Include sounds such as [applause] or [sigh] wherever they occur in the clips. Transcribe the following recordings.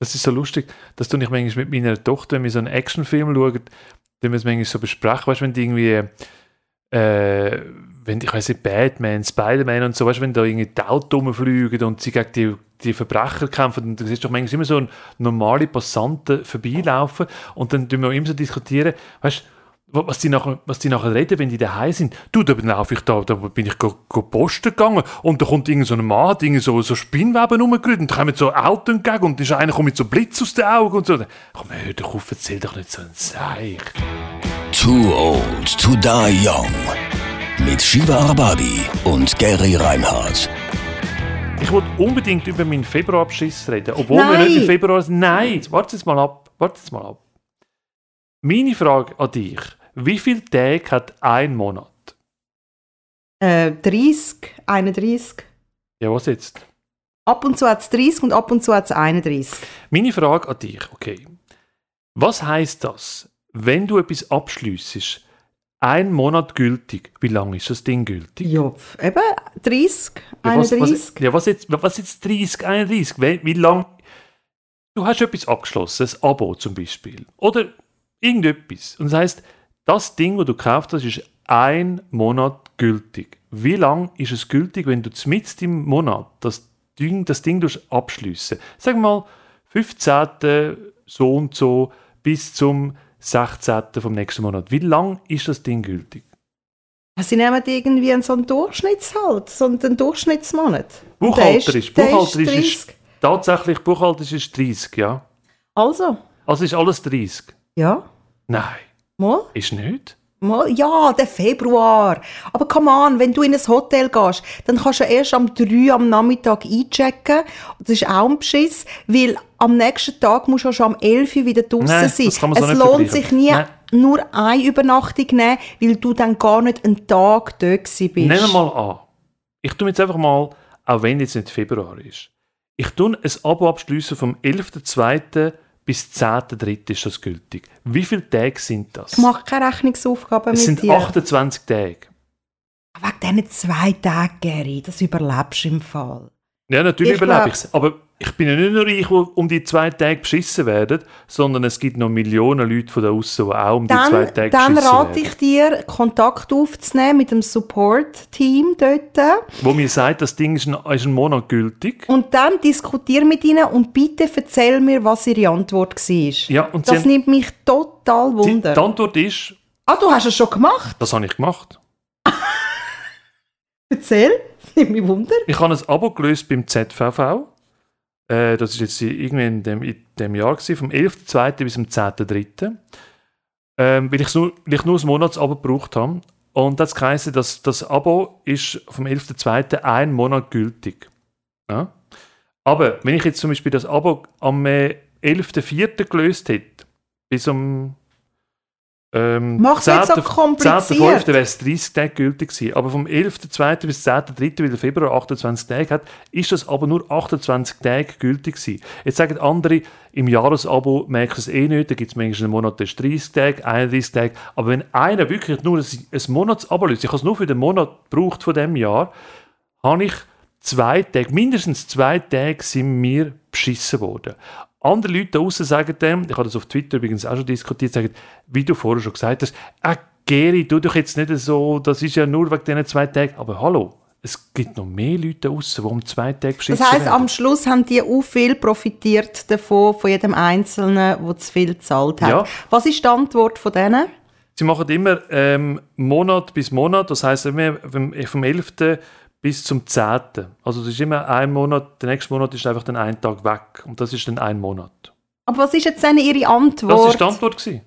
Das ist so lustig, dass du nicht manchmal mit meiner Tochter, wenn wir so einen Actionfilm schauen, wenn wir es manchmal so besprechen, weißt du, wenn die irgendwie, äh, wenn ich weiß nicht, Batman, Spider-Man und so, weißt du, wenn da irgendwie die Autos rumfliegen und sie gegen die, die Verbrecher kämpfen, und du siehst doch manchmal immer so normale Passanten vorbeilaufen und dann tun wir immer so diskutieren, weißt du, was die, nachher, was die nachher reden, wenn die daheim sind. Du, da laufe ich da, da bin ich go, go posten gegangen und da kommt irgend so ein Mann, hat irgendwie so, so Spinnweben rumgerührt und da kommen so Autos entgegen und ist einer kommt mit so Blitz aus den Augen und so. Komm, hör doch auf, erzähl doch nicht so ein Seich. Too old to die young. Mit Shiva Arbabi und Gary Reinhardt. Ich wollte unbedingt über meinen Februarbeschiss reden, obwohl wir Nein. nicht im Februar sind. Nein, warte jetzt mal ab, warte jetzt mal ab. Meine Frage an dich, wie viele Tage hat ein Monat? Äh, 30, 31. Ja, was jetzt? Ab und zu hat es 30 und ab und zu hat es 31. Meine Frage an dich, okay. Was heißt das, wenn du etwas abschliessest, ein Monat gültig, wie lange ist das Ding gültig? Ja, eben 30, Ja, was, 31. was, ja, was, jetzt, was jetzt 30, 31? Wie, wie lang? Du hast etwas abgeschlossen, ein Abo zum Beispiel. Oder irgendetwas. Und das heißt, das Ding, das du gekauft hast, ist ein Monat gültig. Wie lang ist es gültig, wenn du mitten im Monat das Ding, das Ding abschliessen? Sag mal, 15. so und so bis zum 16. vom nächsten Monat. Wie lang ist das Ding gültig? Sie nehmen irgendwie so einen Durchschnittshalt, so einen Durchschnittsmonat. Der Buchhalterisch. der Buchhalterisch ist 30. tatsächlich buchhalterisch ist 30, ja. Also, Also ist alles 30. ja, Nein, mal. ist nicht. Mal, ja, der Februar. Aber come on, wenn du in ein Hotel gehst, dann kannst du erst am 3 am Nachmittag einchecken. Das ist auch ein Beschiss, weil am nächsten Tag musst du schon am 11 Uhr wieder draußen sein. das kann man so es nicht lohnt sich nie, Nein. nur eine Übernachtung nehmen, weil du dann gar nicht einen Tag dort bist. Nehmen wir mal an. Ich tue jetzt einfach mal, auch wenn jetzt nicht Februar ist, ich tue ein Abo abschließen vom 11.2. bis 10.3. ist das gültig. Wie viele Tage sind das? Ich mache keine Rechnungsaufgaben es mit sind dir. 28 Tage. Wegen diesen zwei Tagen, Gary, das überlebst du im Fall. Ja, natürlich Ich überlebe ich es. Aber ich bin ja nicht nur ich, die um die zwei Tage beschissen werden, sondern es gibt noch Millionen Leute von da außen, die auch um die zwei Dann, Tage dann beschissen rate werden. ich dir, Kontakt aufzunehmen mit dem Support-Team dort. Wo mir sagt, das Ding ist ein, ist ein Monat gültig. Und dann diskutier mit ihnen und bitte erzähl mir, was ihre Antwort war. Ja, und das nimmt mich total wunder. die Antwort ist, ah, du hast es schon gemacht? das habe ich gemacht. [laughs] Erzähl. Das nimmt mich wunder. Ich habe ein Abo gelöst beim ZVV. Äh, das ist jetzt irgendwie in dem, in dem Jahr, gewesen, vom 11.2. bis zum 10.3. Ähm, weil, ich nur, weil ich nur ein Monatsabo gebraucht habe. Und das heisst, dass das Abo ist vom 11.2. ein Monat gültig. Ja? Aber wenn ich jetzt zum Beispiel das Abo am äh, 11.4. gelöst hätte, bis um ähm, Mach's nicht so 10.5. kompliziert. wäre es 30 Tage gültig gewesen. Aber vom 11.2. bis 10.3., weil der Februar 28 Tage hat, ist das aber nur 28 Tage gültig gewesen. Jetzt sagen andere, im Jahresabo merkst du es eh nicht, da gibt es manchmal einen Monat, der ist 30 Tage, 31 Tage. Aber wenn einer wirklich nur ein, ein Monatsabo löst, ich habe es nur für den Monat gebraucht von dem Jahr, habe ich zwei Tage, mindestens zwei Tage sind mir beschissen worden. Andere Leute da draussen sagen dem, ich habe das auf Twitter übrigens auch schon diskutiert, sagen, wie du vorher schon gesagt hast, ah, Geri, tu doch jetzt nicht so, das ist ja nur wegen diesen zwei Tagen. Aber hallo, es gibt noch mehr Leute draussen, die um zwei Tage beschissen Das heisst, werden. am Schluss haben die auch viel profitiert davon, von jedem Einzelnen, der zu viel gezahlt hat. Ja. Was ist die Antwort von denen? Sie machen immer ähm, Monat bis Monat, das heisst immer vom, vom 11. bis zum 10. Also es ist immer ein Monat, der nächste Monat ist einfach dann ein Tag weg und das ist dann ein Monat. Aber was ist jetzt dann ihre Antwort? Das ist die Antwort gewesen.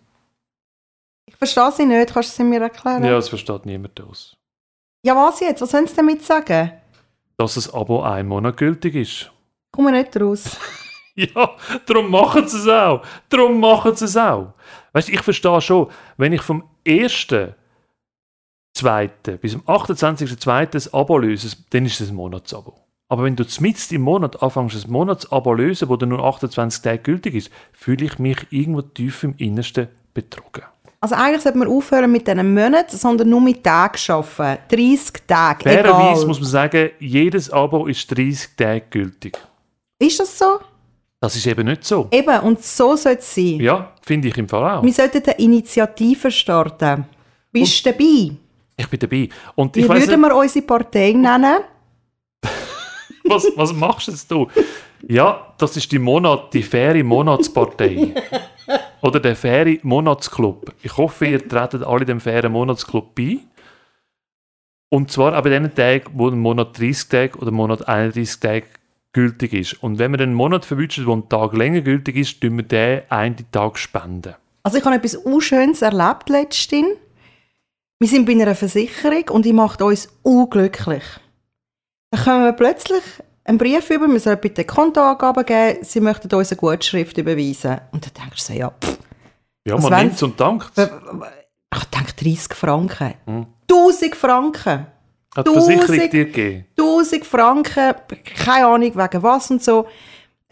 Ich verstehe sie nicht. Kannst du sie mir erklären? Ja, das versteht niemand aus. Ja, was jetzt? Was wollen sie damit sagen? Dass das Abo ein Monat gültig ist. Komme nicht raus. [laughs] Ja, darum machen sie es auch. Darum machen sie es auch. Weißt du, ich verstehe schon, wenn ich vom 1. 2. bis zum 28.2. ein Abo löse, dann ist es ein Monatsabo. Aber wenn du mitten im Monat anfängst, ein Monatsabo lösen, wo dann nur 28 Tage gültig ist, fühle ich mich irgendwo tief im Innersten betrogen. Also eigentlich sollte man aufhören mit diesen Monaten, sondern nur mit Tagen arbeiten. 30 Tage, Fairerweise muss man sagen, jedes Abo ist 30 Tage gültig. Ist das so? Das ist eben nicht so. Eben, und so soll es sein. Ja, finde ich im Fall auch. Wir sollten eine Initiative starten. Bist du dabei? Ich bin dabei. Und Wie weiss würden wir unsere Partei nennen? [laughs] was, was machst jetzt du? Ja, das ist die Monat, die faire Monatspartei. [laughs] Oder der faire Monatsclub. Ich hoffe, ihr tretet alle dem fairen Monatsclub bei. Und zwar bei den Tagen, wo ein Monat 30 Tage oder Monat 31 Tage gültig ist. Und wenn wir einen Monat verwünschen, wo ein Tag länger gültig ist, tun wir den einen Tag spenden. Also ich habe etwas Unschönes erlebt letztens. Wir sind bei einer Versicherung und die macht uns unglücklich. Dann kommen wir plötzlich einen Brief über, wir sollen bitte Kontoangaben geben, sie möchten uns eine Gutschrift überweisen. Und dann denkst du so, ja, pff, Ja, man nimmt es und dankt. ich denke 30 Franken. Hm. 1000 Franken. Hat die Versicherung dir gegeben? 1000 Franken, keine Ahnung wegen was und so.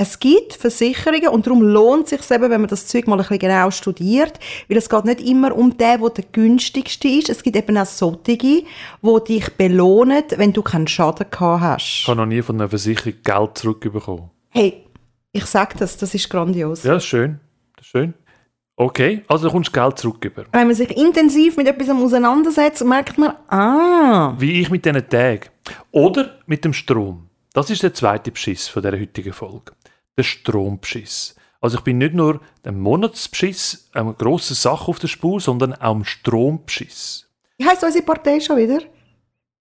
Es gibt Versicherungen und darum lohnt es sich eben, wenn man das Zeug mal ein bisschen genau studiert, weil es geht nicht immer um den, der der günstigste ist. Es gibt eben auch solche, die dich belohnen, wenn du keinen Schaden gehabt hast. Ich habe noch nie von einer Versicherung Geld zurückbekommen. Hey, ich sag das, das ist grandios. Ja, ist schön. Das ist schön. Okay, also du kommst Geld zurück über. Wenn man sich intensiv mit etwas auseinandersetzt, merkt man, ah, Wie ich mit diesen Tagen. Oder mit dem Strom. Das ist der zweite Beschiss von der heutigen Folge. Der Strombeschiss. Also ich bin nicht nur dem Monatsbeschiss, eine grosse Sache auf der Spur, sondern auch dem Strombeschiss. wie heisst unsere Partei schon wieder?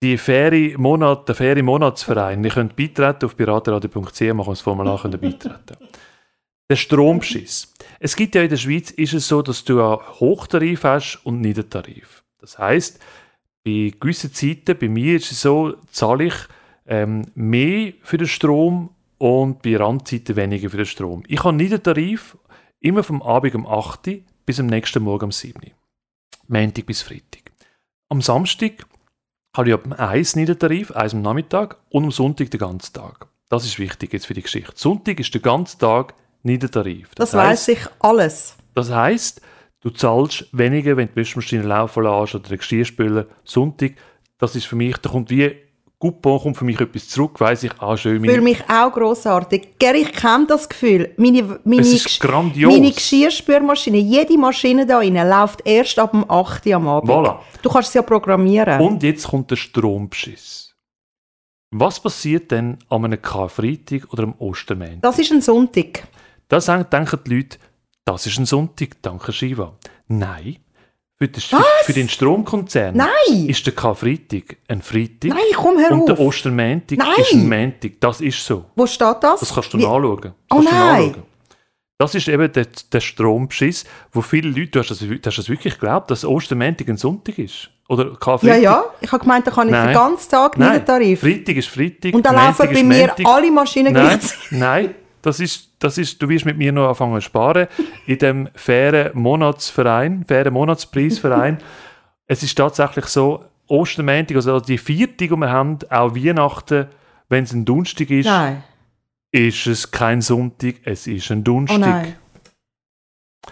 Die faire Monat, der faire Monatsverein, ihr könnt beitreten auf piratenradio.ch, machen wir das Formular könnt beitreten. Der Strombeschiss. Es gibt ja in der Schweiz ist es so, dass du einen Hochtarif hast und Niedertarif. Das heißt, bei gewissen Zeiten, bei mir ist es so, zahle ich ähm, mehr für den Strom und bei Randzeiten weniger für den Strom. Ich habe Niedertarif immer vom Abend um 8 Uhr bis am nächsten Morgen um 7 Uhr. Montag bis Freitag. Am Samstag habe ich ab dem 1 Niedertarif, 1 am Nachmittag und am Sonntag den ganzen Tag. Das ist wichtig jetzt für die Geschichte. Sonntag ist der ganze Tag Niedertarif. Das heisst- weiß ich alles. das heisst, du zahlst weniger, wenn du die Wäschmaschine laufen lässt oder den Geschirrspüler. Sonntag, das ist für mich, da kommt wie Coupon, kommt für mich etwas zurück, weiss ich, ah schön, Ich fühle mich auch grossartig. Gary, ich kenne das Gefühl. Meine, meine, Es ist grandios. meine Geschirrspülmaschine, jede Maschine da rein läuft erst ab dem 8 Uhr am Abend. Voilà. Du kannst es ja programmieren. Und jetzt kommt der Strombeschiss. Was passiert denn an einem Karfreitag oder am Ostermontag? das ist ein Sonntag. Da denken die Leute, das ist ein Sonntag, danke Shiva. Nein. Für den, für, Was? für den Stromkonzern Nein! ist der Karfreitag ein Freitag Nein, komm hör und der Nein! ist ein Montag. Das ist so. Wo steht das? Das kannst du Wie- nachschauen. Das Oh nein! nachschauen. Das ist eben der, der Strombeschiss, wo viele Leute, du hast das, du hast das wirklich geglaubt, dass Ostermontag ein Sonntag ist? Oder Ja, Karfreitag? ja. Ich habe gemeint, da kann ich Nein. den ganzen Tag Nein, Niedertarif. Freitag ist Freitag. Und dann laufen bei mir Montag. alle Maschinen Nein, gleichzeitig. nein, das ist, das ist, du wirst mit mir noch anfangen zu sparen. In dem fairen Monatsverein, fairen Monatspreisverein. [laughs] es ist tatsächlich so, Ostermontag, also die vierte, die wir haben, auch Weihnachten, wenn es ein Donnerstag ist, Nein. ist es kein Sonntag, es ist ein Donnerstag. Oh.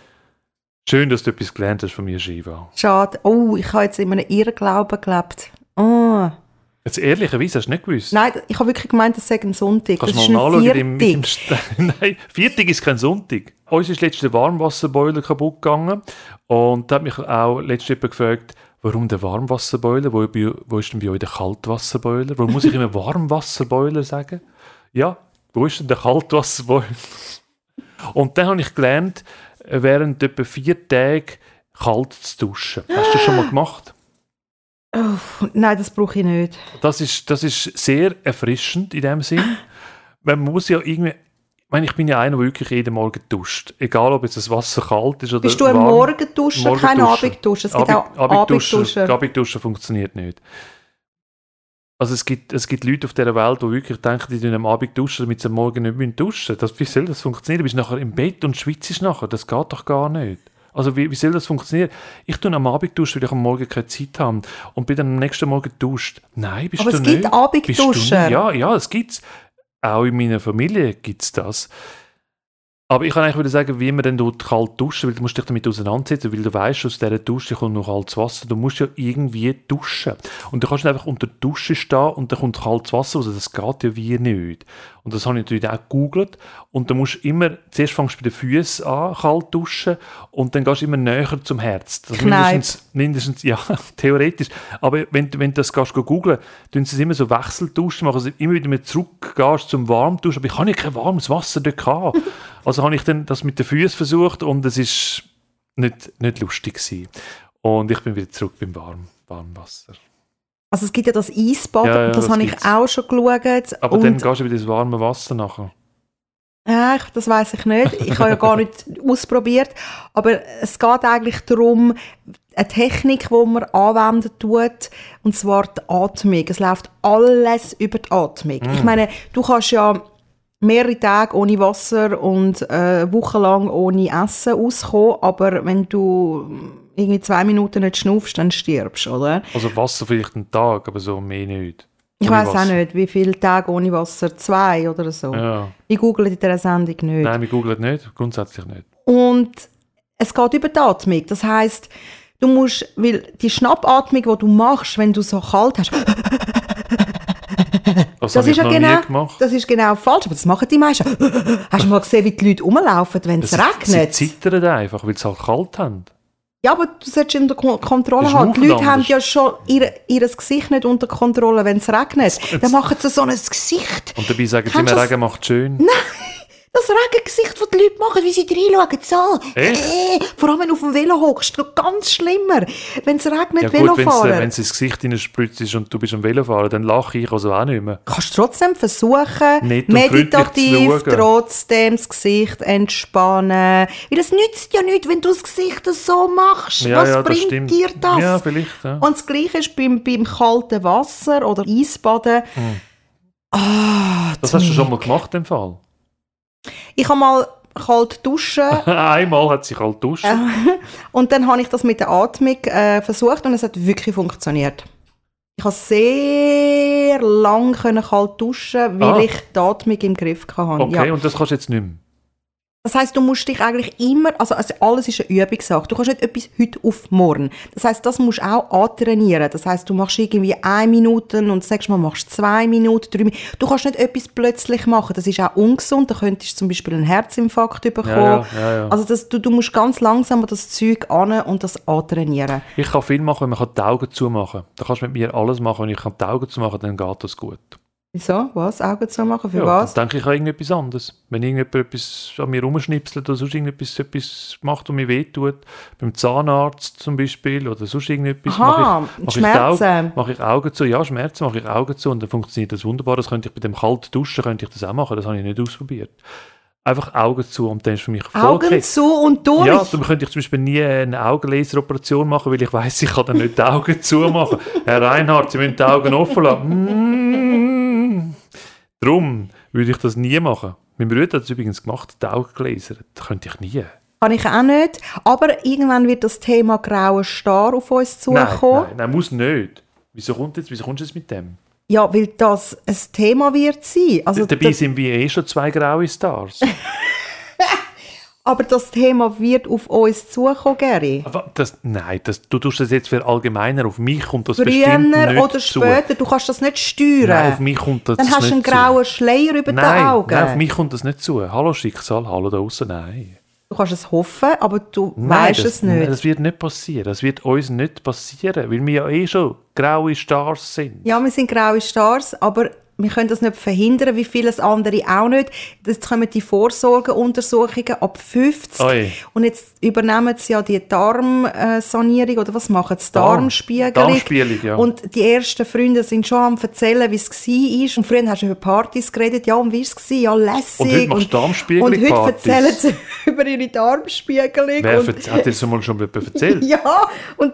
Schön, dass du etwas gelernt hast von mir, Shiva. Schade. Oh, ich habe jetzt in einem Irrglauben gelebt. Oh. Jetzt ehrlicherweise hast du nicht gewusst. Nein, ich habe wirklich gemeint, das sei ein Sonntag. Kannst das mal nachschauen im. St- [laughs] Nein, Viertag ist kein Sonntag. Uns ist letztens der Warmwasserboiler kaputt gegangen. Und da hat mich auch letztens jemand gefragt, warum der Warmwasserboiler? Wo, wo ist denn bei euch der Kaltwasserboiler? Warum muss ich immer [laughs] Warmwasserboiler sagen? Ja, wo ist denn der Kaltwasserboiler? [laughs] Und dann habe ich gelernt, während etwa vier Tagen kalt zu duschen. Hast du das schon mal gemacht? Oh, nein, das brauche ich nicht. Das ist, das ist sehr erfrischend in dem Sinn. Man muss ja irgendwie. Ich meine, ich bin ja einer, der wirklich jeden Morgen duscht. Egal, ob jetzt das Wasser kalt ist oder Bist du ein warm. Morgenduscher, kein. Abendduscher? Es gibt Abend- auch Abendduschen, Abendduscher. Abendduschen funktioniert nicht. Also es gibt, es gibt Leute auf dieser Welt, die wirklich denken, die tun am Abend duschen, damit sie am Morgen nicht duschen müssen. Das, wie soll das funktionieren? Du bist nachher im Bett und schwitzt nachher. Das geht doch gar nicht. Also wie, wie soll das funktionieren? Ich tue am Abend duschen, weil ich am Morgen keine Zeit habe. Und bin dann am nächsten Morgen duscht. Nein, bist Aber du es nicht. gibt Abendduscher. Bist du nicht? Ja, ja, es gibt's. Auch in meiner Familie gibt es das. Aber ich kann eigentlich wieder sagen, wie man dann dort kalt duschen, weil du musst dich damit auseinandersetzen, weil du weißt, aus dieser Dusche kommt noch kaltes Wasser. Du musst ja irgendwie duschen. Und du kannst nicht einfach unter der Dusche stehen und dann kommt kaltes Wasser raus. Das geht ja wie nicht. Und das habe ich natürlich auch gegoogelt. Und da musst du immer, zuerst fängst du bei den Füßen an, kalt duschen, und dann gehst du immer näher zum Herz. Das mindestens, mindestens, ja, [laughs] theoretisch. Aber wenn, du- wenn du das gehst, go googlen, tun sie es immer so Wechselduschen, machen sie immer wieder mit zurückgehst zum Warmduschen. Aber ich habe ja kein warmes Wasser dort gehabt. [laughs] Also habe ich dann das mit den Füßen versucht und es ist nicht, nicht lustig gewesen. Und ich bin wieder zurück beim warm, warmen Wasser. Also es gibt ja das Eisbad, Ja, ja, das, das habe ich auch schon geschaut. Aber dann gehst du wieder ins warme Wasser nachher. Ja, das weiß ich nicht. Ich habe ja gar nicht ausprobiert. Aber es geht eigentlich darum, eine Technik, die man anwenden tut, und zwar die Atmung. Es läuft alles über die Atmung. Ich meine, du kannst ja mehrere Tage ohne Wasser und äh, wochenlang ohne Essen auskommen, aber wenn du irgendwie zwei Minuten nicht schnaufst, dann stirbst, oder? Also Wasser vielleicht einen Tag, aber so mehr nicht. Ich weiß auch nicht, wie viele Tage ohne Wasser, zwei oder so. Ja. Ich google in dieser Sendung nicht. Nein, wir googeln nicht, grundsätzlich nicht. Und es geht über die Atmung. Das heißt, du musst, weil die Schnappatmung, die du machst, wenn du so kalt hast, Das, das ist ja genau, gemacht. das ist genau falsch, aber das machen die meisten. [gasps] Hast du mal gesehen, wie die Leute rumlaufen, wenn es regnet? Sie zittern einfach, weil sie halt kalt haben. Ja, aber du solltest unter Ko- Kontrolle haben. Die Leute haben anders. ja schon ihr, ihr Gesicht nicht unter Kontrolle, wenn es regnet. Dann machen sie so ein Gesicht. Und dabei sagen sie immer? Regen macht schön. Das Regengesicht, das die Leute machen, wie sie reinschauen, so. Äh, vor allem, wenn du auf dem Velo hockst, noch ganz schlimmer. Wenn es regnet, Ja Velo gut, wenn fahren. es ins Gesicht ist und du bist am Velofahren, dann lache ich also auch nicht mehr. kannst du trotzdem versuchen, zu meditativ trotzdem das Gesicht entspannen. Weil es nützt ja nichts, wenn du das Gesicht so machst. Ja, Was ja, das bringt stimmt. dir das? Ja, vielleicht. Ja. Und das Gleiche ist beim, beim kalten Wasser oder Eisbaden. Ah, Das hast du schon mal gemacht, im Fall. Ich habe mal kalt duschen [laughs] Einmal hat sich halt duscht. und dann habe ich das mit der Atmung äh, versucht und es hat wirklich funktioniert. Ich konnte sehr lang können kalt duschen, weil Ah. ich die Atmung im Griff hatte. Okay, Ja. und das kannst du jetzt nicht mehr. Das heißt, du musst dich eigentlich immer, also, also alles ist eine Übungssache. Du kannst nicht etwas heute auf morgen. Das heißt, das musst du auch antrainieren. Das heißt, du machst irgendwie eine Minute und nächste Mal machst zwei Minuten, drei Minuten. Du kannst nicht etwas plötzlich machen. Das ist auch ungesund. Da könntest du zum Beispiel einen Herzinfarkt bekommen. Ja, ja, ja. Also das, du, du musst ganz langsam an das Zeug an und das antrainieren. Ich kann viel machen, wenn man kann die Augen zumachen kann. Da kannst du mit mir alles machen. Wenn ich kann die Augen zumachen dann geht das gut. Wieso? Was? Augen zu machen? Für ja, was? Dann denke ich an irgendetwas anderes. Wenn irgendjemand etwas an mir rumschnipselt oder sonst irgendetwas etwas macht und mir wehtut, beim Zahnarzt zum Beispiel oder sonst irgendetwas, Aha, mache ich, mache ich, Schmerzen. Augen, mache ich Augen zu. Ja, Schmerzen mache ich Augen zu und dann funktioniert das wunderbar. Das könnte ich bei dem kalten Duschen könnte ich das auch machen. Das habe ich nicht ausprobiert. Einfach Augen zu und dann ist für mich voll Augen okay. zu und durch. Ja, dann könnte ich zum Beispiel nie eine Augenlaseroperation machen, weil ich weiß, ich kann dann nicht die Augen zumachen. Herr Reinhardt, Sie müssen die Augen offen lassen. Darum würde ich das nie machen. Mein Bruder hat es übrigens gemacht, die Augen gelasert. Das könnte ich nie. Kann ich auch nicht. Aber irgendwann wird das Thema grauer Star auf uns Nein, zukommen. nein, nein, muss nicht. Wieso, kommt jetzt, wieso kommst du jetzt mit dem? Ja, weil das ein Thema wird sein. Also Dabei sind wir eh schon zwei graue Stars. [laughs] aber das Thema wird auf uns zukommen, Gary. Aber das, nein, das, du tust das jetzt verallgemeinern. Auf mich kommt das Früher bestimmt nicht oder zu. später, du kannst das nicht steuern. Nein, auf mich kommt das Dann hast du einen zu. grauen Schleier über Nein, den Augen. nein, auf mich kommt das nicht zu. Hallo Schicksal, hallo da außen, nein. Du kannst es hoffen, aber du Nein, weißt das, es nicht. Nein, das wird nicht passieren. Das wird uns nicht passieren, weil wir ja eh schon graue Stars sind. Ja, wir sind graue Stars, aber wir können das nicht verhindern, wie vieles andere auch nicht. Jetzt kommen die Vorsorgeuntersuchungen ab 50 Oi. und jetzt übernehmen sie ja die Darmsanierung oder was machen sie? Darm- Darmspiegelung. Darmspiegelung, ja. Und die ersten Freunde sind schon am erzählen, wie es war. Und früher hast du über Partys geredet, ja, und wie war es? Ja, lässig. Und heute machst du Darmspiegelung- Und heute Partys. erzählen sie [laughs] über ihre Darmspiegelung. Wer hat dir das mal schon erzählt? [laughs] ja, und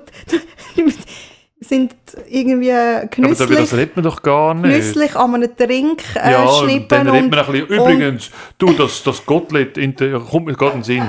[laughs] sind irgendwie Aber genüsslich darüber das redet man doch gar nicht. genüsslich an einem Trink äh, ja, schnippen. dann redet man ein bisschen. Übrigens, du, das, das in der, kommt mir gerade in den Sinn.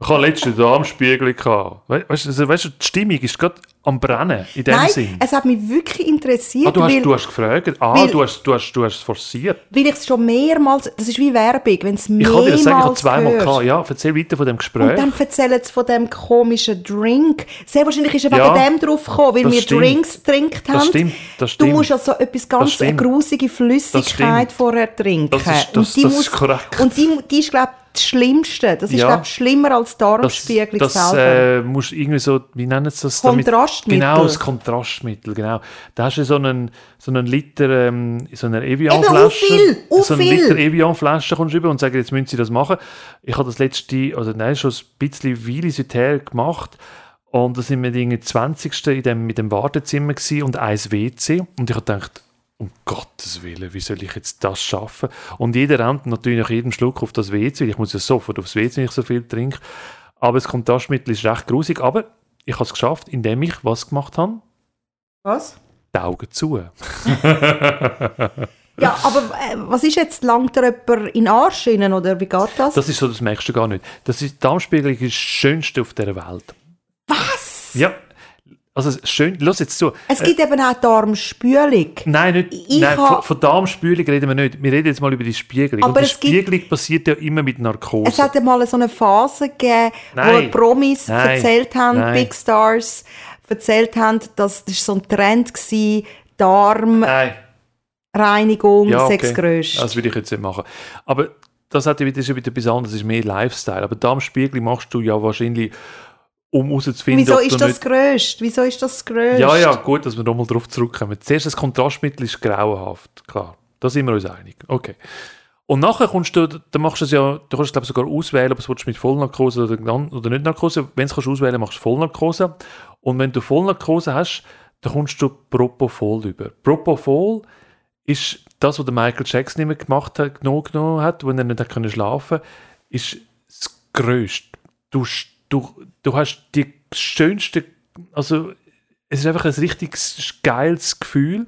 Ich habe letzte Darmspiegel gehabt. We weißt, du, also, weißt du, die Stimmung ist gerade am Brennen, in dem Nein, Sinn. es hat mich wirklich interessiert, Ah, du, hast, weil, du hast gefragt. Ah, weil- du, hast, du, hast, du hast es forciert. weil ich es schon mehrmals, das ist wie Werbung, wenn es Ich mehrmals kann dir das sagen, ich habe zweimal hörst. gehabt. Ja, erzähl weiter von dem Gespräch. Und dann erzählen sie von dem komischen Drink. Sehr wahrscheinlich ist er Ja, wegen dem drauf gekommen, weil das wir stimmt. Drinks trinkt haben. stimmt, das Du stimmt. musst also etwas ganz eine grusige Das Flüssigkeit vorher trinken. Das ist- das- und die das muss, korrekt. Und die, die ist, glaube ich, das Schlimmste. Das ist, Ja. glaube ich, schlimmer als das, Darmspiegelung das selber. äh, musst irgendwie so, wie nennen sie das? damit- Kontrastmittel. Genau, das Kontrastmittel, genau. Da hast du so einen, so einen Liter, ähm, so eine Eben, Evian-Flasche. u viel, u so einen. Liter Evian-Flasche kommst du rüber und sagst, jetzt müssen sie das machen. Ich habe das letzte, oder nein, schon ein bisschen Weile seither gemacht. Und da sind wir irgendwie 20. In dem, mit dem Wartezimmer und eins WC. Und ich habe gedacht, um Gottes Willen, wie soll ich jetzt das schaffen? Und jeder rennt natürlich nach jedem Schluck auf das WC. Ich muss ja sofort aufs WC, wenn ich so viel trinke. Aber das Kontrastmittel ist recht grusig. Aber ich habe es geschafft, indem ich was gemacht habe? Was? Die Augen zu. [laughs] Ja, aber äh, was ist jetzt, langt da jemand in den Arsch rein, oder wie geht das? Das ist so, das merkst du gar nicht. Das ist, Darmspiegelung ist das Schönste auf dieser Welt. was? Ja. Also schön, los jetzt zu. Es gibt eben auch Darmspülung. Nein, nicht, Ich nein von, von Darmspülung reden wir nicht. Wir reden jetzt mal über die Spiegelung. Aber Und die es gibt- Spiegelung passiert ja immer mit Narkose. Es hat einmal so eine Phase gegeben, wo Nein. Promis Nein. erzählt haben, Nein. Big Stars erzählt haben, dass das so ein Trend war, Darmreinigung. Ja, okay. das Grösste. Das würde ich jetzt nicht machen. Aber das hat ja wieder, das ist ja wieder etwas anderes, das ist mehr Lifestyle. Aber Darmspiegelung machst du ja wahrscheinlich, um herauszufinden, Wieso ist das nicht... Grösste? Wieso ist das Grösste? Ja, ja, gut, dass wir nochmal darauf zurückkommen. Zuerst das Kontrastmittel ist grauenhaft, klar. Da sind wir uns einig. Okay. Und nachher kommst du, dann machst du es ja, du kannst glaube sogar auswählen, ob du es mit Vollnarkose oder, oder nicht Narkose. Wenn du es auswählen machst du Vollnarkose. Und wenn du Vollnarkose hast, dann kommst du Propofol über. Propofol ist das, was der Michael Jackson immer gemacht hat, genommen, genommen hat, wenn er nicht hat können schlafen ist das Größte. Du, du, du hast die schönste, also es ist einfach ein richtig geiles Gefühl.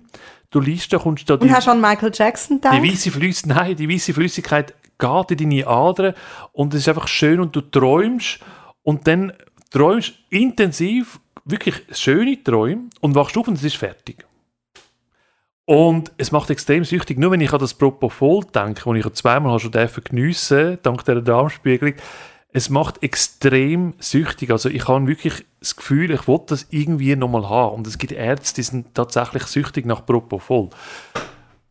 Du liest da, kommst da Und hast du an Michael Jackson gedacht? die weiße Flüssigkeit, nein, die weiße Flüssigkeit geht in deine Adern und es ist einfach schön und du träumst und dann träumst intensiv wirklich schöne Träume und wachst auf und es ist fertig. Und es macht extrem süchtig. Nur wenn ich an das Propofol denke, das ich zweimal schon geniessen, dank dieser Darmspiegelung, es macht extrem süchtig. Also ich habe wirklich das Gefühl, ich will das irgendwie nochmal haben. Und es gibt Ärzte, die sind tatsächlich süchtig nach Propofol.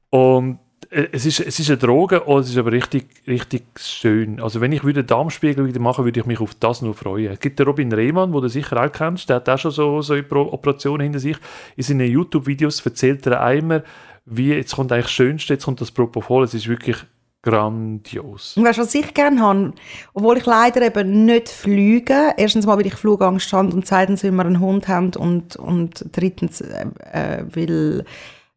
Und äh, es ist, es ist eine Droge, und es ist aber richtig, richtig schön. Also wenn ich würde Darmspiegel wieder machen, würde ich mich auf das nur freuen. Es gibt den Robin Rehmann, den du sicher auch kennst, der hat auch schon so, so Operation hinter sich. In seinen YouTube-Videos erzählt er einmal, wie, jetzt kommt eigentlich das Schönste, jetzt kommt das Propofol, es ist wirklich grandios. Und weißt du, was ich gerne habe? Obwohl ich leider eben nicht fliege. Erstens mal, weil ich Flugangst habe und zweitens, weil wir einen Hund haben und, und drittens, äh, äh, weil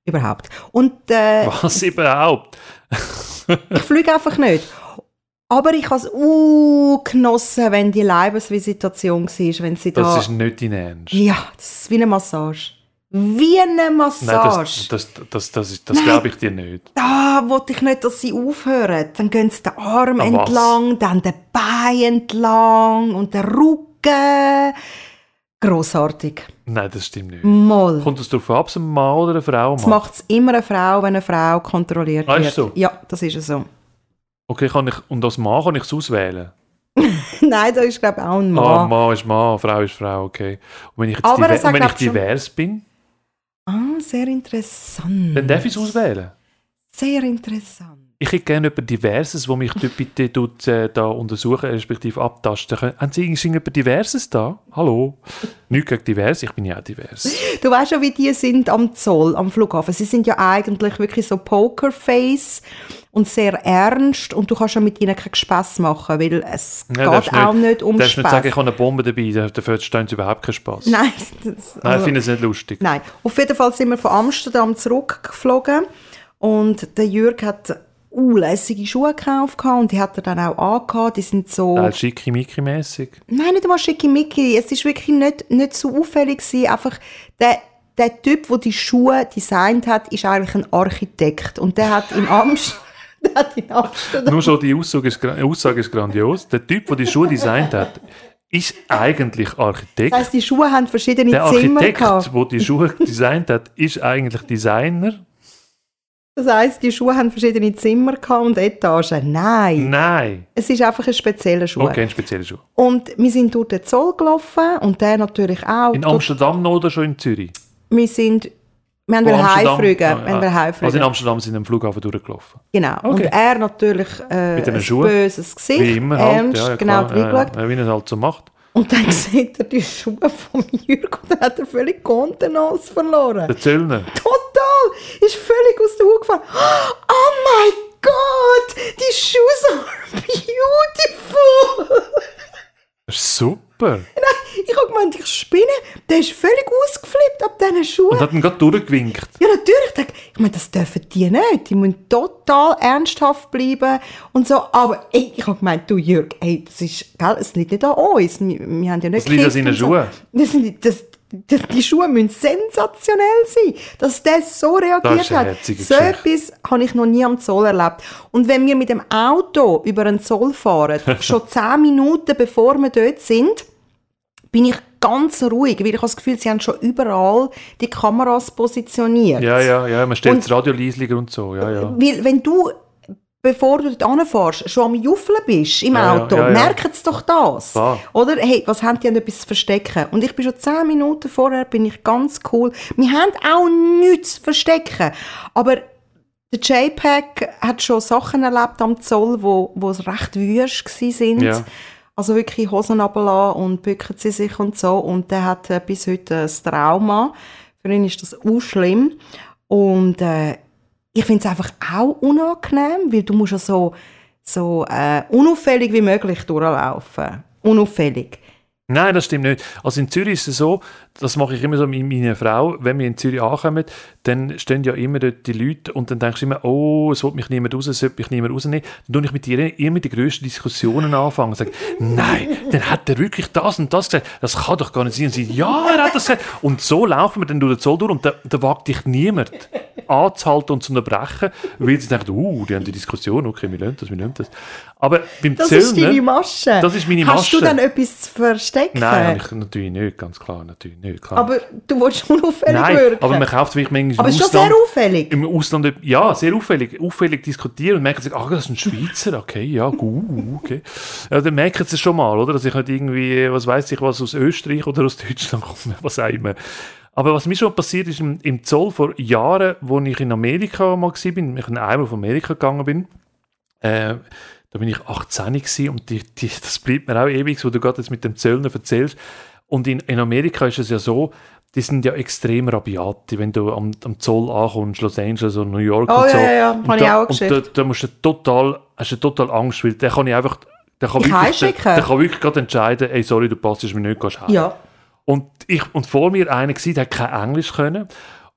überhaupt. Und äh, Was überhaupt? [laughs] ich fliege einfach nicht. Aber ich habe es uh, genossen, wenn die Leibesvisitation war, wenn sie da... Das ist nicht dein Ernst. ja, das ist wie eine Massage. Wie eine Nein, Massage. das, das, das, das, ist- das glaube ich dir nicht. da wollte ich nicht, dass sie aufhören. Dann gehen sie den Arm Ah, was? entlang, dann den Bein entlang und den Rücken. Grossartig. Nein, das stimmt nicht. Moll. Kommt es darauf ab, ob es ein Mann oder eine Frau Das macht? macht es immer eine Frau, wenn eine Frau kontrolliert Ah, ist wird. so? Ja, das ist so. Okay, kann ich, und als Mann kann ich es auswählen? [laughs] Nein, da ist glaube ich auch ein Ah, Mann. Mann ist Mann, Frau ist Frau, okay. Und wenn ich jetzt Aber diver es wenn ich glaub, schon- divers bin, Ah, sehr interessant. dann darf ich es auswählen. Sehr interessant. Ich hätte gerne jemand Diverses, wo mich bitte tut, äh, da untersuchen, respektive abtasten kann. Haben Sie irgendjemand Diverses da? Hallo? Nicht gegen divers, ich bin ja auch divers. Du weißt ja, wie die sind am Zoll, am Flughafen. Sie sind ja eigentlich wirklich so Pokerface und sehr ernst und du kannst ja mit ihnen kein Spass machen, weil es Ja, darfst geht auch nicht um darfst nicht Spass. sagen, ich habe eine Bombe dabei, da- dafür stehen sie überhaupt keinen Spass. Nein, das, Nein, also- ich finde es nicht lustig. Nein, auf jeden Fall sind wir von Amsterdam zurückgeflogen und der Jürg hat uh, lässige Schuhe gekauft und die hat er dann auch angehabt. Die sind so... Äh, Schickimicki-mässig. Nein, nicht einmal schickimicki. Es ist wirklich nicht, nicht so auffällig gewesen. Einfach der, der Typ, der die Schuhe designt hat, ist eigentlich ein Architekt. Und der hat in [laughs] Amsterdam... der Nur schon die Aussage ist, Aussage ist grandios. Der Typ, der die Schuhe designt hat, ist eigentlich Architekt. Das heisst, die Schuhe haben verschiedene der Zimmer Architekt, gehabt. der die Schuhe designt hat, ist eigentlich Designer. Das heisst, die Schuhe haben verschiedene Zimmer und Etagen. Nein. Nein. Es ist einfach ein spezieller Schuh. Okay, ein spezieller Schuh. Und wir sind durch den Zoll gelaufen und der natürlich auch. In Amsterdam noch oder schon in Zürich? wir sind, wir haben Oh, Amsterdam. heimfliegen. Ah, Wir haben ah. heimfliegen. Also in Amsterdam sind wir am Flughafen durchgelaufen. Genau. Okay. Und er natürlich äh, Mit den ein Schuhen. böses Gesicht, Wie immer halt. ernst, ja, ja, genau ja, ja, wie er es halt so macht. Und dann [laughs] sieht er die Schuhe von Jürg und dann hat er völlig Kontenance verloren. Der Zöllner. Total! Ist völlig aus der Hut gefallen. Oh mein Gott! Die Shoes [laughs] are beautiful! Das super. Nein, ich habe gemeint, ich spinne. Der ist völlig ausgeflippt ab diesen Schuhen. Und hat ihn gerade durchgewinkt. Ja, natürlich. Ich meine, das dürfen die nicht. Die müssen total ernsthaft bleiben und so. Aber ey, ich habe gemeint, du Jörg, ey, das ist, gell, es liegt nicht an uns. Wir, wir haben ja nicht Es liegt an seinen. Schuhen. Das, das, das, die Schuhe müssen sensationell sein, dass der so Das reagiert hat. So etwas habe ich noch nie am Zoll erlebt. Und wenn wir mit dem Auto über einen Zoll fahren, [laughs] schon zehn Minuten bevor wir dort sind, bin ich ganz ruhig, weil ich habe das Gefühl, sie haben schon überall die Kameras positioniert. Ja, ja, ja. Man stellt Und- das Radio leislicher und so. Ja, ja. Weil wenn du, bevor du dort hinfährst, schon am Juffeln bist im Ja, Auto, ja, ja. merken sie doch das. Klar. Oder, hey, was haben die an etwas zu verstecken? Und ich bin schon zehn Minuten vorher, bin ich ganz cool. Wir haben auch nichts zu verstecken. Aber der JPEG hat schon Sachen erlebt am Zoll, wo, wo es recht wüst sind. Ja. Also wirklich Hosen runterlassen und bücken sie sich und so. Und der hat äh, bis heute ein Trauma. Für ihn ist das auch schlimm. Und äh, ich finde es einfach auch unangenehm, weil du musst ja so, so äh, unauffällig wie möglich durchlaufen. Unauffällig. Nein, das stimmt nicht. Also in Zürich ist es so, das mache ich immer so mit meiner Frau, wenn wir in Zürich ankommen, dann stehen ja immer dort die Leute und dann denkst du immer, oh, es will mich niemand raus, es will mich niemand rausnehmen. Dann tue ich mit ihr immer die grössten Diskussionen anfangen und sage, nein, dann hat er wirklich das und das gesagt, das kann doch gar nicht sein. Und sie, ja, er hat das gesagt. Und so laufen wir dann durch den Zoll durch und da, da wagt dich niemand anzuhalten und zu unterbrechen, weil sie denken, uh, die haben die Diskussion, okay, wir lernen das, wir lernen das. Aber beim Das Zöllner... ist deine Masche. Das ist meine Hast du Masche. dann etwas zu verstecken? Nein, ich natürlich nicht, ganz klar, natürlich nicht. Klar. Aber du willst unauffällig Nein, wirken. aber man kauft wirklich manchmal Aber im ist schon Ausland, sehr auffällig. im Ausland, ja, sehr auffällig, auffällig diskutieren und merken sich, ach, das ist ein Schweizer, okay, ja, gut, okay. Ja, dann merken sie es schon mal, oder, dass ich nicht irgendwie, was weiß ich, was aus Österreich oder aus Deutschland komme, was auch immer. Aber was mir schon passiert ist im, im Zoll vor Jahren, wo ich in Amerika mal war, ich einmal auf Amerika gegangen bin, äh, da bin ich 18 gewesen und die, die, das bleibt mir auch ewig, wo du gerade jetzt mit dem Zöllner erzählst. Und in, in Amerika ist es ja so, die sind ja extrem rabiat, wenn du am, am Zoll ankommst, Los Angeles oder New York Oh, und so. ja, ja, und habe ich auch Und da, da musst du total, hast du total Angst, weil der kann ich einfach, der kann, Ich wirklich, der, der kann wirklich gerade entscheiden, ey, sorry, du passst mir nicht, gehst heim. Ja. Und, ich, und vor mir einer gewesen, der kein Englisch können.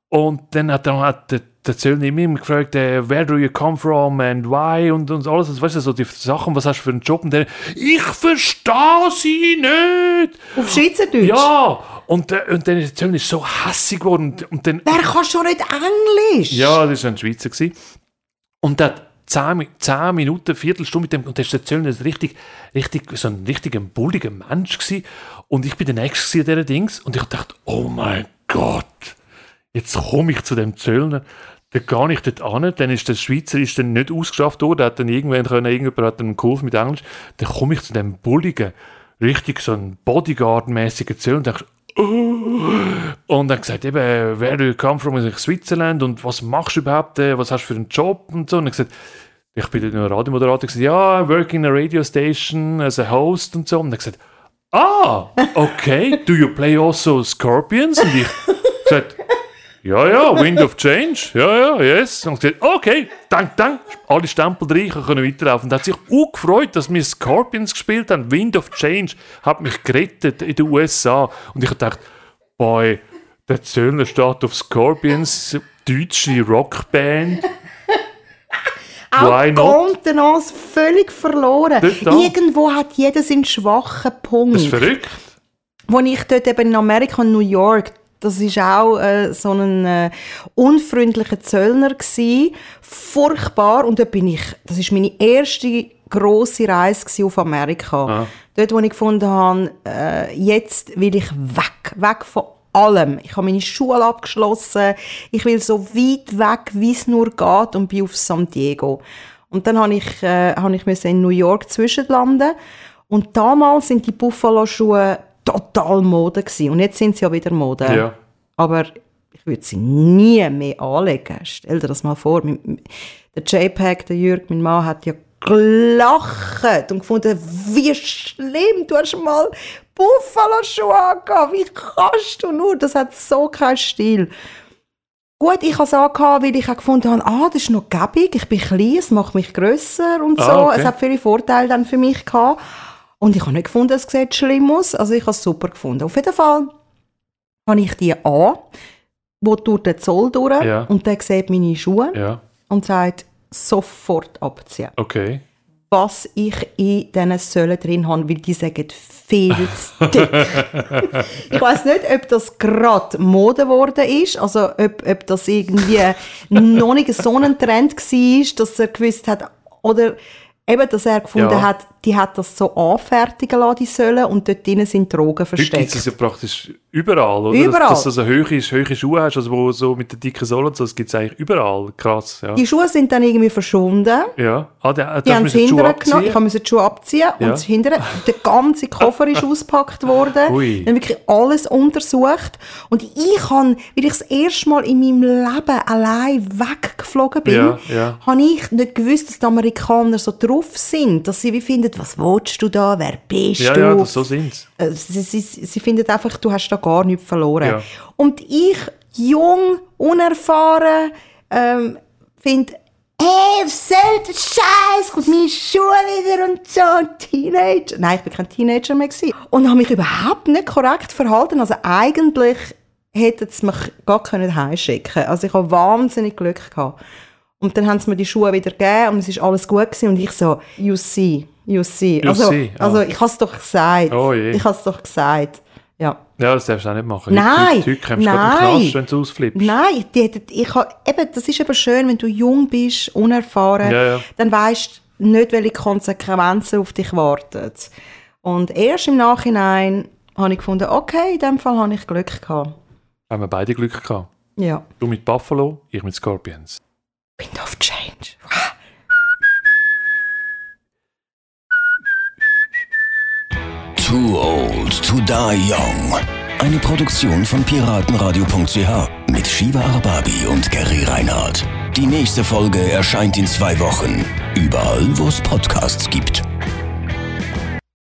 Und dann hat, dann hat der, der Zöllner immer gefragt, äh, where do you come from and why und, und alles. Also, weißt du, so die Sachen, was hast du für einen Job? Und der, ich verstehe sie nicht. Auf Schweizerdeutsch? Ja. Und, und dann ist der Zöllner so hässig geworden. Und, und dann, Wer kann schon nicht Englisch? ja, das war ein Schweizer. Gewesen. Und der hat 10, Mi- 10 Minuten, Viertelstunde mit dem, und das ist ein richtig, richtig, so ein richtiger bulliger Mensch gewesen. Und ich bin der Nächste dieser Dings. Und ich dachte, oh mein Gott, jetzt komme ich zu dem Zöllner. Dann gehe ich dort an, dann ist der Schweizer ist dann nicht ausgeschafft worden, hat dann irgendwann können, irgendjemand hat dann mit Englisch. Dann komme ich zu dem bulligen, richtig so ein Bodyguard-mäßigen Zöllner und denke, und dann gesagt, eben, where do you come from? Ich Switzerland und was machst du überhaupt? äh, Was hast du für einen Job? Und so. Und ich gesagt, ich bin dann Radiomoderator, gesagt, ja, work in a radio station as a host und so. Und er gesagt, ah, okay, do you play also Scorpions? Und ich [laughs] gesagt, ja, ja, Wind of Change, ja, ja, yes. Und gesagt, okay, dank, dank, alle Stempel rein, können weiterlaufen. Und hat sich auch gefreut, dass wir Scorpions gespielt haben. Wind of Change hat mich gerettet in den USA. Und ich dachte, boy, der Zöllner steht auf Scorpions, deutsche Rockband. [laughs] Why Auch? Kontenance völlig verloren. Irgendwo hat jeder seinen schwachen Punkt. Das ist verrückt. Als ich dort eben in Amerika und New York, das ist auch äh, so ein äh, unfreundlicher Zöllner gsi, furchtbar. Und dort bin ich, das ist meine erste grosse Reise gewesen auf Amerika. Ah. Dort, wo ich gefunden habe, äh, jetzt will ich weg, weg von allem. Ich habe meine Schule abgeschlossen. Ich will so weit weg, wie es nur geht und bin auf San Diego. Und dann habe ich, äh, habe ich müssen in New York zwischenlanden. Und damals sind die Buffalo-Schuhe total Mode gewesen. Und jetzt sind sie ja wieder Mode. Ja. Aber ich würde sie nie mehr anlegen. Stell dir das mal vor. Der JPEG, der Jürg, mein Mann, hat ja gelacht und gefunden, wie schlimm, du hast mal Buffalo-Schuhe angehabt. Wie kannst du nur? Das hat so keinen Stil. Gut, ich habe es angehabt, weil ich auch gefunden habe, ah, das ist noch gäbig, ich bin klein, es macht mich grösser und so. Ah, okay. Es hat viele Vorteile dann für mich gehabt. Und ich habe nicht gefunden, es sieht schlimm aus. Also ich habe es super gefunden. Auf jeden Fall habe ich die an, wo durch den Zoll durch Ja. und der sieht meine Schuhe Ja, und sagt, sofort abziehen. okay. Was ich in diesen Säulen drin habe, weil die sagen viel zu dick. [laughs] ich weiß nicht, ob das gerade Mode geworden ist, also ob, ob das irgendwie noch nicht so ein Trend war, dass er gewusst hat, oder eben, dass er gefunden Ja. hat, die hat das so anfertigen lassen, die Säulen, und dort drinnen sind Drogen Heute gibt versteckt. es ja praktisch überall, oder? Überall. Dass, dass du so hohe, hohe Schuhe hast, also wo so mit den dicken Sohlen und so, das gibt es eigentlich überall. Krass, ja. Die Schuhe sind dann irgendwie verschwunden. Ja. Ah, der, Die haben es hinterher genommen. Ich musste die Schuhe abziehen Ja. und das der ganze Koffer ist [laughs] ausgepackt worden. Ui. Dann wirklich alles untersucht. Und ich habe, weil ich das erste Mal in meinem Leben allein weggeflogen bin, Ja, ja. habe ich nicht gewusst, dass die Amerikaner so drauf sind, dass sie wie finden, was willst du da, wer bist Ja, du? ja, das, so sind sie. Äh, sie, sie, sie finden einfach, du hast da gar nichts verloren. Ja. Und ich, jung, unerfahren, ähm, finde, hey, was soll der Scheiß? Kommt meine Schuhe wieder und so, ein Teenager. Nein, ich bin kein Teenager mehr gewesen. Und habe mich überhaupt nicht korrekt verhalten. Also eigentlich hätten sie mich gar können heimschicken Also ich habe wahnsinnig Glück gehabt. Und dann haben sie mir die Schuhe wieder gegeben und es ist alles gut gewesen. Und ich so, you see, you see. You also, see, ah. also ich habe es doch gesagt. Oh je. Ich habe es doch gesagt. Ja. Ja, das darfst du auch nicht machen. Nein, kommst du gerade nein. Knast, wenn du ausflippst. Nein, die, die, ich ha, eben, das ist eben schön, wenn du jung bist, unerfahren, Ja, ja. dann weißt du nicht, welche Konsequenzen auf dich warten. Und erst im Nachhinein habe ich gefunden, okay, in dem Fall habe ich Glück gehabt. Haben wir beide Glück gehabt. Ja. Du mit Buffalo, ich mit Scorpions. Wind of Change. Too Old to Die Young. Eine Produktion von piratenradio.ch mit Shiva Arbabi und Gary Reinhardt. Die nächste Folge erscheint in zwei Wochen. Überall, wo es Podcasts gibt.